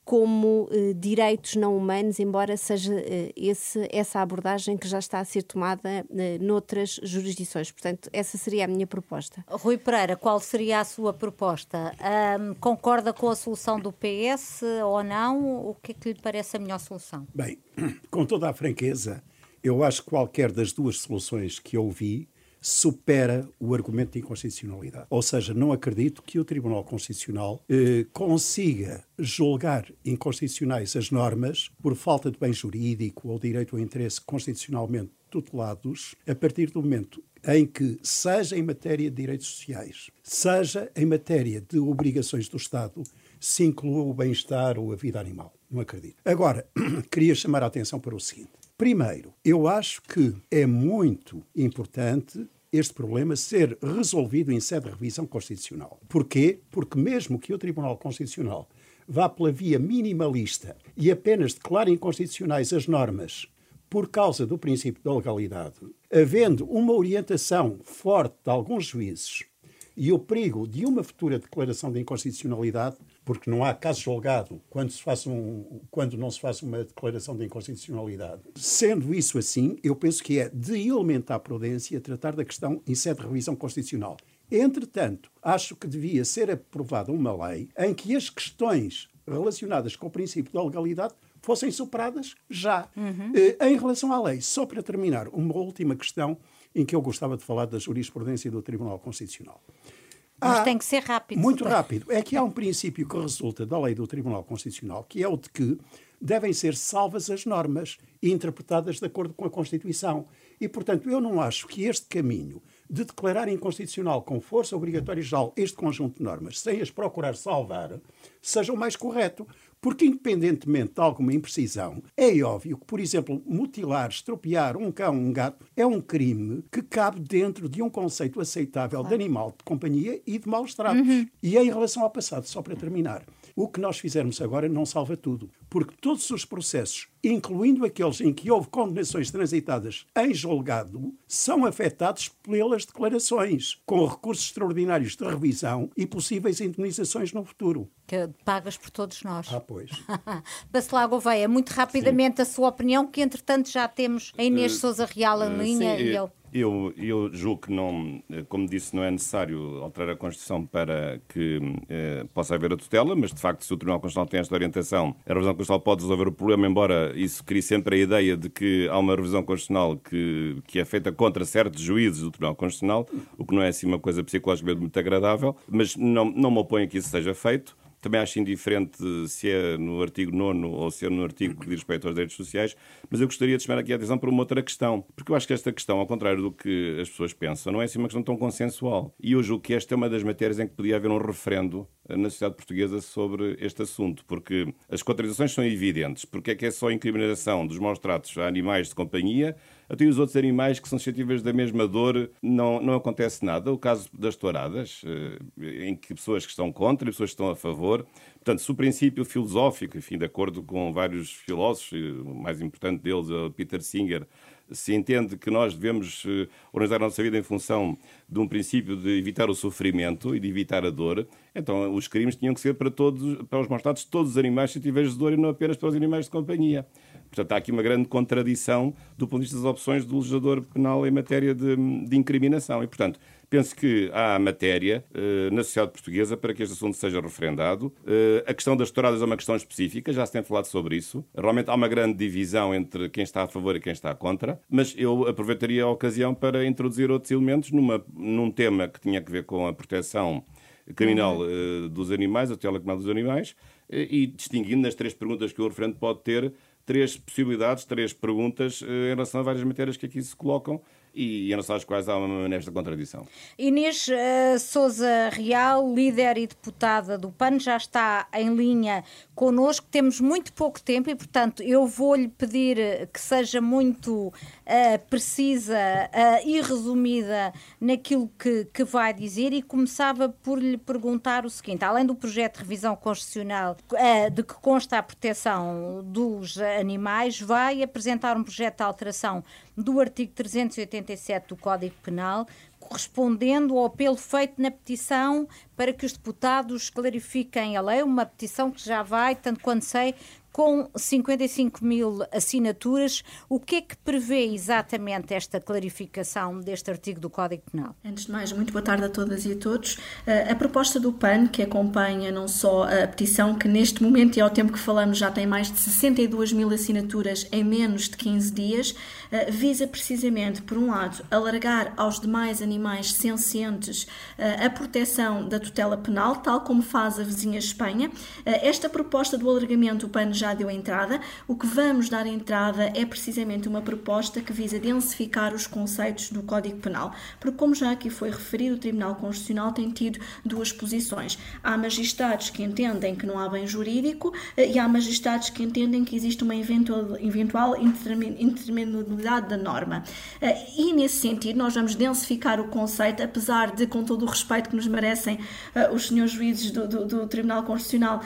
como eh, direitos não humanos, embora seja eh, esse, essa abordagem que já está a ser tomada eh, noutras jurisdições. Portanto, essa seria a minha proposta. Rui Pereira, qual seria a sua proposta? Um, concorda com a solução do PS ou não? O que é que lhe parece a melhor solução? Bem, <clears throat> com toda a franqueza, eu acho que qualquer das duas soluções que eu vi supera o argumento de inconstitucionalidade. Ou seja, não acredito que o Tribunal Constitucional eh, consiga julgar inconstitucionais as normas por falta de bem jurídico ou direito ao interesse constitucionalmente tutelados a partir do momento em que, seja em matéria de direitos sociais, seja em matéria de obrigações do Estado, se inclua o bem-estar ou a vida animal. Não acredito. Agora, <clears throat> queria chamar a atenção para o seguinte. Primeiro, eu acho que é muito importante este problema ser resolvido em sede de revisão constitucional. Porquê? Porque mesmo que o Tribunal Constitucional vá pela via minimalista e apenas declare inconstitucionais as normas por causa do princípio da legalidade, havendo uma orientação forte de alguns juízes e o perigo de uma futura declaração de inconstitucionalidade, porque não há caso julgado quando, se faça um, quando não se faça uma declaração de inconstitucionalidade. Sendo isso assim, eu penso que é de elementar prudência tratar da questão em sede de revisão constitucional. Entretanto, acho que devia ser aprovada uma lei em que as questões relacionadas com o princípio da legalidade fossem superadas já. Uhum. Em relação à lei, só para terminar, uma última questão em que eu gostava de falar da jurisprudência do Tribunal Constitucional. Mas há, tem que ser rápido. Muito rápido. É que há um princípio que resulta da lei do Tribunal Constitucional, que é o de que devem ser salvas as normas e interpretadas de acordo com a Constituição. E, portanto, eu não acho que este caminho de declarar inconstitucional com força obrigatória e geral este conjunto de normas, sem as procurar salvar, seja o mais correto. Porque, independentemente de alguma imprecisão, é óbvio que, por exemplo, mutilar, estropiar um cão, um gato, é um crime que cabe dentro de um conceito aceitável de animal de companhia e de maus tratos. Uhum. E em relação ao passado, só para terminar, o que nós fizermos agora não salva tudo, porque todos os processos, incluindo aqueles em que houve condenações transitadas em julgado, são afetados pelas declarações, com recursos extraordinários de revisão e possíveis indemnizações no futuro. Que pagas por todos nós. Ah, pois. <laughs> Bacelar Gouveia, muito rapidamente sim. a sua opinião, que entretanto já temos a Inês uh, Souza Real em uh, linha sim, e eu. Eu, eu julgo que não, como disse, não é necessário alterar a Constituição para que eh, possa haver a tutela, mas de facto, se o Tribunal Constitucional tem esta orientação, a revisão constitucional pode resolver o problema, embora isso crie sempre a ideia de que há uma revisão constitucional que, que é feita contra certos juízes do Tribunal Constitucional, o que não é assim uma coisa psicologicamente muito agradável, mas não, não me oponho a que isso seja feito. Também acho indiferente se é no artigo 9 ou se é no artigo que diz respeito aos direitos sociais, mas eu gostaria de chamar aqui a atenção para uma outra questão, porque eu acho que esta questão, ao contrário do que as pessoas pensam, não é assim uma questão tão consensual. E eu julgo que esta é uma das matérias em que podia haver um referendo na sociedade portuguesa sobre este assunto, porque as contradições são evidentes. Porque é que é só incriminação dos maus tratos a animais de companhia, até os outros animais que são suscetíveis da mesma dor não, não acontece nada. O caso das touradas, eh, em que pessoas que estão contra e pessoas que estão a favor. Portanto, se o princípio filosófico, enfim, de acordo com vários filósofos, o mais importante deles é Peter Singer, se entende que nós devemos eh, organizar a nossa vida em função de um princípio de evitar o sofrimento e de evitar a dor, então os crimes tinham que ser para todos, para os maus tratos de todos os animais suscetíveis de dor e não apenas para os animais de companhia. Portanto, há aqui uma grande contradição do ponto de vista das opções do legislador penal em matéria de, de incriminação. E, portanto, penso que há matéria uh, na sociedade portuguesa para que este assunto seja referendado. Uh, a questão das touradas é uma questão específica, já se tem falado sobre isso. Realmente há uma grande divisão entre quem está a favor e quem está contra, mas eu aproveitaria a ocasião para introduzir outros elementos numa, num tema que tinha a ver com a proteção criminal uh, dos animais, a tutela criminal dos animais, e distinguindo nas três perguntas que o referendo pode ter três possibilidades, três perguntas eh, em relação a várias matérias que aqui se colocam e, em relação às quais há uma nesta contradição. Inês uh, Souza Real, líder e deputada do PAN, já está em linha connosco. Temos muito pouco tempo e, portanto, eu vou-lhe pedir que seja muito uh, precisa uh, e resumida naquilo que, que vai dizer e começava por lhe perguntar o seguinte: além do projeto de revisão constitucional de que consta a proteção dos animais, vai apresentar um projeto de alteração do artigo 387 do Código Penal, correspondendo ao apelo feito na petição para que os deputados clarifiquem a lei, uma petição que já vai, tanto quanto sei, com 55 mil assinaturas. O que é que prevê exatamente esta clarificação deste artigo do Código Penal? Antes de mais, muito boa tarde a todas e a todos. Eh, a proposta do PAN, que acompanha não só a petição, que neste momento e ao tempo que falamos já tem mais de 62 mil assinaturas em menos de 15 dias, eh, visa precisamente, por um lado, alargar aos demais animais sencientes eh, a proteção da tutela penal, tal como faz a vizinha Espanha. Esta proposta do alargamento, o PAN já deu entrada. O que vamos dar entrada é precisamente uma proposta que visa densificar os conceitos do Código Penal, porque, como já aqui foi referido, o Tribunal Constitucional tem tido duas posições. Há magistrados que entendem que não há bem jurídico eh, e há magistrados que entendem que existe uma eventual, eventual indeterminabilidade da norma. Eh, e, nesse sentido, nós vamos densificar o conceito, apesar de, com todo o respeito que nos merecem eh, os senhores juízes do, do, do Tribunal Constitucional,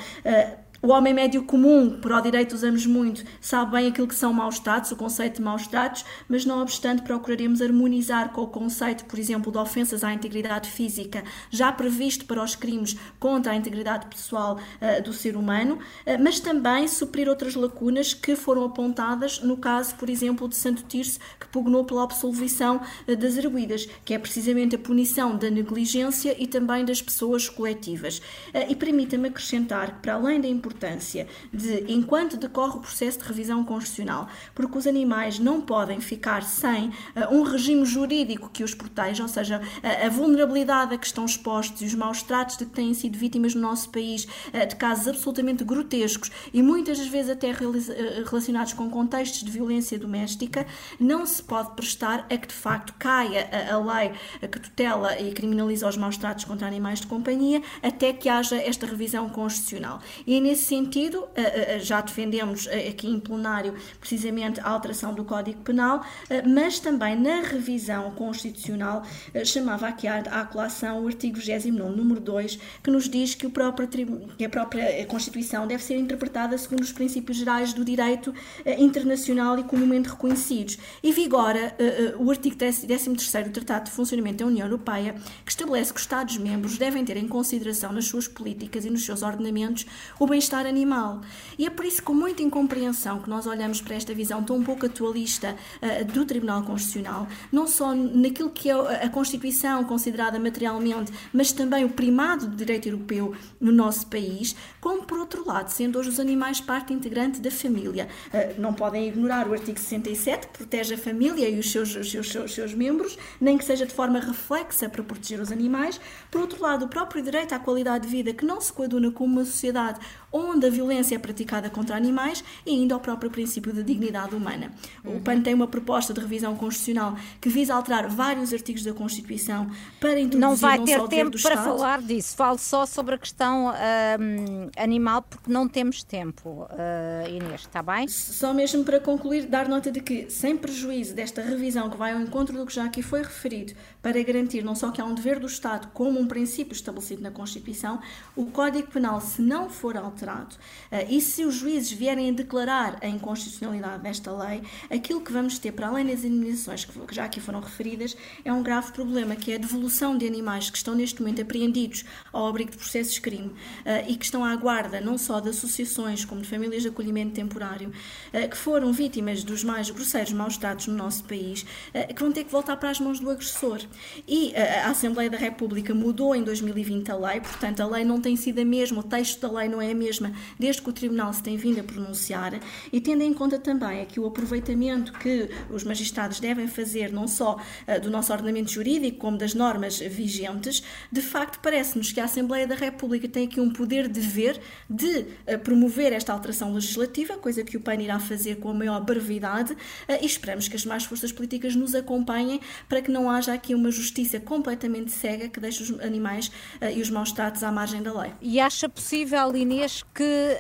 o homem médio comum, por ao direito usamos muito, sabe bem aquilo que são maus tratos, o conceito de maus tratos, mas não obstante procuraremos harmonizar com o conceito, por exemplo, de ofensas à integridade física, já previsto para os crimes contra a integridade pessoal uh, do ser humano, uh, mas também suprir outras lacunas que foram apontadas no caso, por exemplo, de Santo Tirso, que pugnou pela absolvição uh, das arguídas, que é precisamente a punição da negligência e também das pessoas coletivas. e permita-me acrescentar que, para além da importância importância de, enquanto decorre o processo de revisão constitucional, porque os animais não podem ficar sem uh, um regime jurídico que os proteja, ou seja, a, a vulnerabilidade a que estão expostos e os maus tratos de que têm sido vítimas no nosso país, uh, de casos absolutamente grotescos e muitas das vezes até uh, relacionados com contextos de violência doméstica, não se pode prestar a que de facto caia a, a lei que tutela e criminaliza os maus tratos contra animais de companhia até que haja esta revisão constitucional. E é nesse Nesse sentido, eh, eh, já defendemos eh, aqui em plenário precisamente a alteração do Código Penal, mas também na revisão constitucional chamava aqui à colação o artigo 29, número 2, que nos diz que, o próprio, que a própria Constituição deve ser interpretada segundo os princípios gerais do direito internacional e comumente reconhecidos. E vigora o artigo 13 do Tratado de Funcionamento da União Europeia, que estabelece que os Estados-membros devem ter em consideração nas suas políticas e nos seus ordenamentos o bem-estar bem-estar animal. E é por isso com muita incompreensão que nós olhamos para esta visão tão pouco atualista uh, do Tribunal Constitucional, não só naquilo que é a Constituição considerada materialmente, mas também o primado do direito europeu no nosso país, como por outro lado, sendo hoje os animais parte integrante da família. Uh, não podem ignorar o artigo 67, que protege a família e os seus, os seus, seus, seus membros, nem que seja de forma reflexa para proteger os animais. Por outro lado, o próprio direito à qualidade de vida, que não se coaduna com uma sociedade onde a violência é praticada contra animais e ainda ao próprio princípio da dignidade humana. O PAN tem uma proposta de revisão constitucional que visa alterar vários artigos da Constituição para introduzir não vai não ter tempo para Estado. falar disso. Falo só sobre a questão hum, animal porque não temos tempo, uh, Inês, está bem? Só mesmo para concluir, dar nota de que, sem prejuízo desta revisão que vai ao encontro do que já aqui foi referido, para garantir não só que há um dever do Estado como um princípio estabelecido na Constituição, o Código Penal, se não for alterado, Uh, e se os juízes vierem a declarar a inconstitucionalidade desta lei, aquilo que vamos ter, para além das indemnizações que, já aqui foram referidas, é um grave problema, que é a devolução de animais que estão neste momento apreendidos ao abrigo de processos de crime uh, e que estão à guarda não só de associações como de famílias de acolhimento temporário, uh, que foram vítimas dos mais grosseiros maus-tratos no nosso país, que vão ter que voltar para as mãos do agressor. E a Assembleia da República mudou em 2020 a lei, portanto a lei não tem sido a mesma, o texto da lei não é a mesma mesma desde que o Tribunal se tem vindo a pronunciar e tendo em conta também aqui o aproveitamento que os magistrados devem fazer não só uh, do nosso ordenamento jurídico como das normas vigentes, de facto parece-nos que a Assembleia da República tem aqui um poder de ver de uh, promover esta alteração legislativa, coisa que o PAN irá fazer com a maior brevidade uh, e esperamos que as demais forças políticas nos acompanhem para que não haja aqui uma justiça completamente cega que deixe os animais e os maus tratos à margem da lei. E acha possível, Inês, que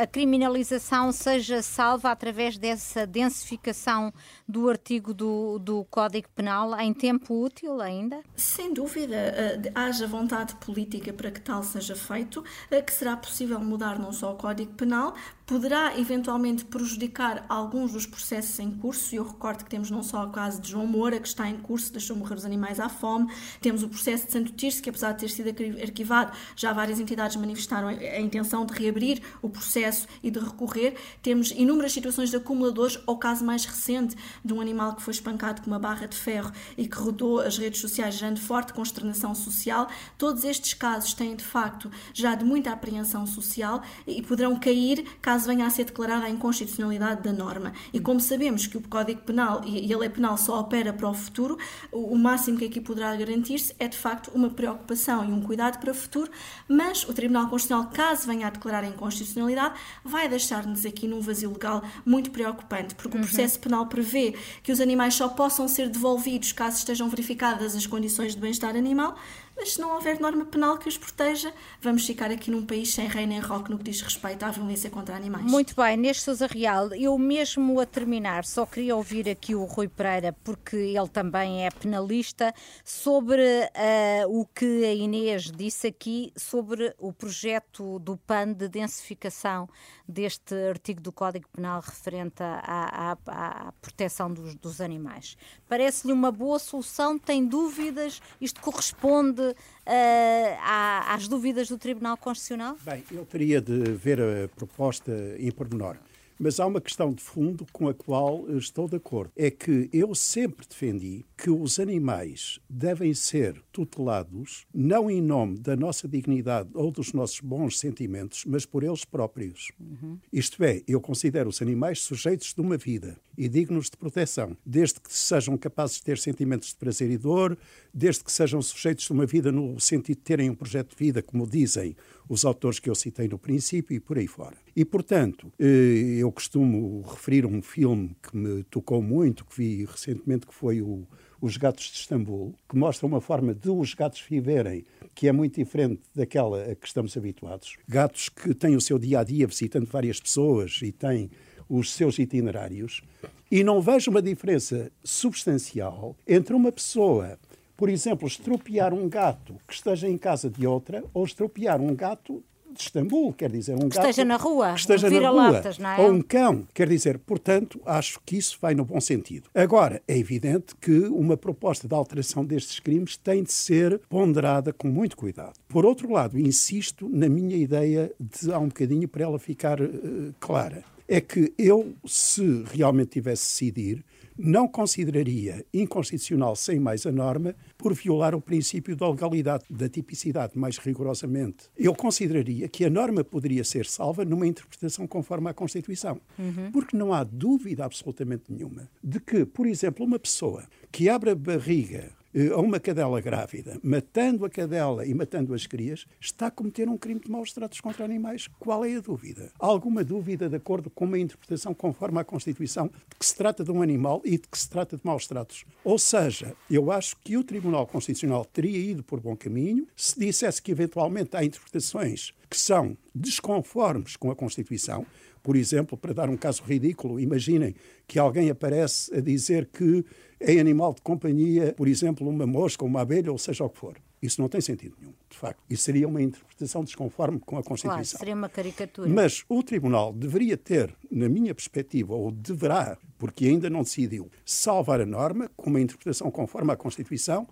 a criminalização seja salva através dessa densificação do artigo do, do Código Penal em tempo útil ainda? Sem dúvida. Uh, haja vontade política para que tal seja feito, uh, que será possível mudar não só o Código Penal, poderá eventualmente prejudicar alguns dos processos em curso. E eu recordo que temos não só o caso de João Moura, que está em curso, deixou morrer os animais à fome, temos o processo de Santo Tirso, que apesar de ter sido arquivado, já várias entidades manifestaram a intenção de reabrir o processo e de recorrer. Temos inúmeras situações de acumuladores, ou caso mais recente de um animal que foi espancado com uma barra de ferro e que rodou as redes sociais, gerando forte consternação social. Todos estes casos têm, de facto, já de muita apreensão social e poderão cair caso venha a ser declarada a inconstitucionalidade da norma. E como sabemos que o Código Penal e a lei penal só opera para o futuro, o máximo que aqui poderá garantir-se é, de facto, uma preocupação e um cuidado para o futuro, mas o Tribunal Constitucional, caso venha a declarar a inconstitucionalidade, vai deixar-nos aqui num vazio legal muito preocupante, porque uhum. o processo penal prevê que os animais só possam ser devolvidos caso estejam verificadas as condições de bem-estar animal, mas se não houver norma penal que os proteja, vamos ficar aqui num país sem rei nem roque no que diz respeito à violência contra animais. Muito bem, neste Sousa Real, eu mesmo a terminar, só queria ouvir aqui o Rui Pereira, porque ele também é penalista, sobre uh, o que a Inês disse aqui sobre o projeto do PAN de densificação deste artigo do Código Penal referente à, à, à proteção dos, dos animais. Parece-lhe uma boa solução? Tem dúvidas? Isto corresponde uh, às dúvidas do Tribunal Constitucional? Bem, eu teria de ver a proposta em pormenor. Mas há uma questão de fundo com a qual estou de acordo. É que eu sempre defendi que os animais devem ser tutelados não em nome da nossa dignidade ou dos nossos bons sentimentos, mas por eles próprios. Uhum. Isto é, eu considero os animais sujeitos de uma vida e dignos de proteção, desde que sejam capazes de ter sentimentos de prazer e dor, desde que sejam sujeitos de uma vida no sentido de terem um projeto de vida, como dizem os autores que eu citei no princípio e por aí fora. E, portanto, eh, eu costumo referir um filme que me tocou muito, que vi recentemente, que foi o Os Gatos de Istambul, que mostra uma forma de os gatos viverem que é muito diferente daquela a que estamos habituados. Gatos que têm o seu dia a dia visitando várias pessoas e têm os seus itinerários. E não vejo uma diferença substancial entre uma pessoa por exemplo, estropiar um gato que esteja em casa de outra ou estropiar um gato de Istambul, quer dizer, um que gato esteja na rua, que esteja na rua, é? ou um cão, quer dizer, portanto, acho que isso vai no bom sentido. Agora, é evidente que uma proposta de alteração destes crimes tem de ser ponderada com muito cuidado. Por outro lado, insisto na minha ideia de há um bocadinho para ela ficar uh, clara. É que eu, se realmente tivesse decidir, não consideraria inconstitucional sem mais a norma por violar o princípio da legalidade, da tipicidade, mais rigorosamente. Eu consideraria que a norma poderia ser salva numa interpretação conforme à Constituição. Uhum. Porque não há dúvida absolutamente nenhuma de que, por exemplo, uma pessoa que abre a barriga a uma cadela grávida, matando a cadela e matando as crias, está a cometer um crime de maus tratos contra animais. Qual é a dúvida? Alguma dúvida, de acordo com uma interpretação conforme à Constituição, de que se trata de um animal e de que se trata de maus tratos? Ou seja, eu acho que o Tribunal Constitucional teria ido por bom caminho se dissesse que, eventualmente, há interpretações que são desconformes com a Constituição. Por exemplo, para dar um caso ridículo, imaginem que alguém aparece a dizer que em animal de companhia, por exemplo, uma mosca, uma abelha, ou seja o que for. Isso não tem sentido nenhum, de facto. Isso seria uma interpretação desconforme com a Constituição. Claro, seria uma caricatura. Mas o Tribunal deveria ter, na minha perspectiva, ou deverá, porque ainda não decidiu, salvar a norma com uma interpretação conforme à Constituição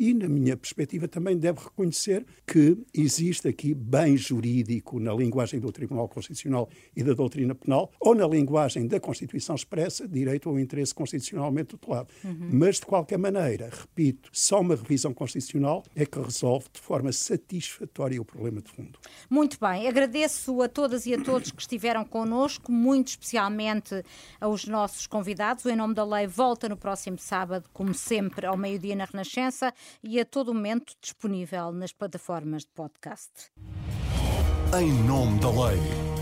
e, na minha perspectiva, também deve reconhecer que existe aqui bem jurídico na linguagem do Tribunal Constitucional e da doutrina penal, ou na linguagem da Constituição expressa, direito ao interesse constitucionalmente tutelado. Uhum. Mas, de qualquer maneira, repito, só uma revisão constitucional é que resolve de forma satisfatória o problema de fundo. Muito bem, agradeço a todas e a todos que estiveram connosco, muito especialmente aos nossos convidados. O Em Nome da Lei volta no próximo sábado, como sempre, ao meio-dia na Renascença e a todo momento disponível nas plataformas de podcast. Em Nome da Lei.